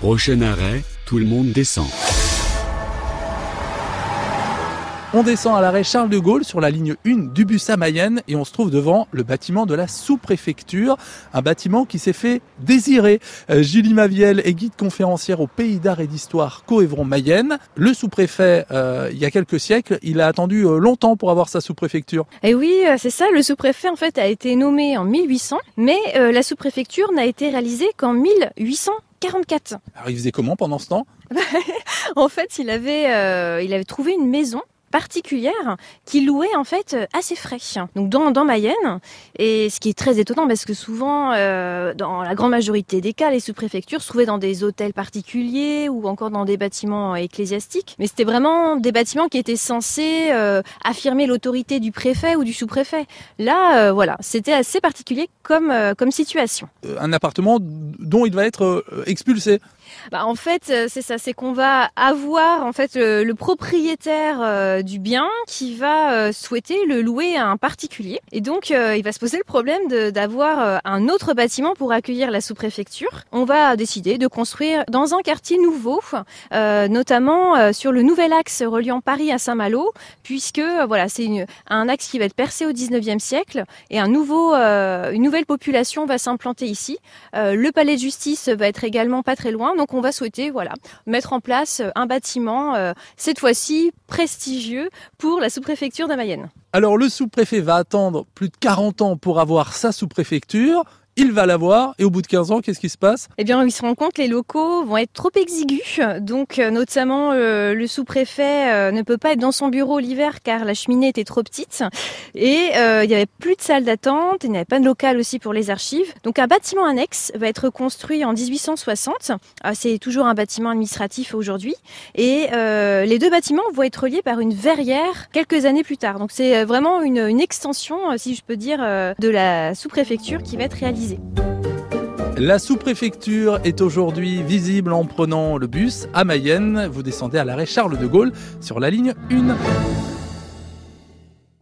Prochain arrêt, tout le monde descend. On descend à l'arrêt Charles de Gaulle sur la ligne 1 du bus à Mayenne et on se trouve devant le bâtiment de la sous-préfecture, un bâtiment qui s'est fait désirer. Euh, Julie Maviel est guide conférencière au Pays d'art et d'histoire Coévron Mayenne. Le sous-préfet, euh, il y a quelques siècles, il a attendu euh, longtemps pour avoir sa sous-préfecture. Et oui, c'est ça, le sous-préfet en fait a été nommé en 1800, mais euh, la sous-préfecture n'a été réalisée qu'en 1844. Alors il faisait comment pendant ce temps? En fait, il avait, euh, il avait trouvé une maison particulière qui louait en fait euh, assez frais. Donc dans, dans Mayenne et ce qui est très étonnant parce que souvent euh, dans la grande majorité des cas les sous-préfectures se trouvaient dans des hôtels particuliers ou encore dans des bâtiments ecclésiastiques. Mais c'était vraiment des bâtiments qui étaient censés euh, affirmer l'autorité du préfet ou du sous-préfet. Là euh, voilà c'était assez particulier comme comme situation. Un appartement dont il va être expulsé. bah, en fait, c'est ça, c'est qu'on va avoir en fait le, le propriétaire euh, du bien qui va euh, souhaiter le louer à un particulier. Et donc, euh, il va se poser le problème d'avoir un autre bâtiment pour accueillir la sous-préfecture. On va décider de construire dans un quartier nouveau, notamment sur le nouvel axe reliant Paris à Saint-Malo, puisque voilà, c'est un axe qui va être percé au 19e siècle et un nouveau, une nouvelle population va s'implanter ici. Le palais de justice va être également pas très loin, donc on va souhaiter voilà mettre en place un bâtiment cette fois-ci prestigieux pour la sous-préfecture de Mayenne. Alors le sous-préfet va attendre plus de 40 ans pour avoir sa sous-préfecture. Il va l'avoir et au bout de 15 ans, qu'est-ce qui se passe? Eh bien, il se rend compte que les locaux vont être trop exigus, donc euh, notamment euh, le sous-préfet euh, ne peut pas être dans son bureau l'hiver car la cheminée était trop petite et il y avait plus de salle d'attente, il n'y avait pas de local aussi pour les archives. Donc un bâtiment annexe va être construit en 1860. Ah, C'est toujours un bâtiment administratif aujourd'hui et les deux bâtiments vont être reliés par une verrière quelques années plus tard. Donc c'est vraiment une, extension, si je peux dire, de la sous-préfecture qui va être réalisée. La sous-préfecture est aujourd'hui visible en prenant le bus à Mayenne. Vous descendez à l'arrêt Charles de Gaulle sur la ligne 1.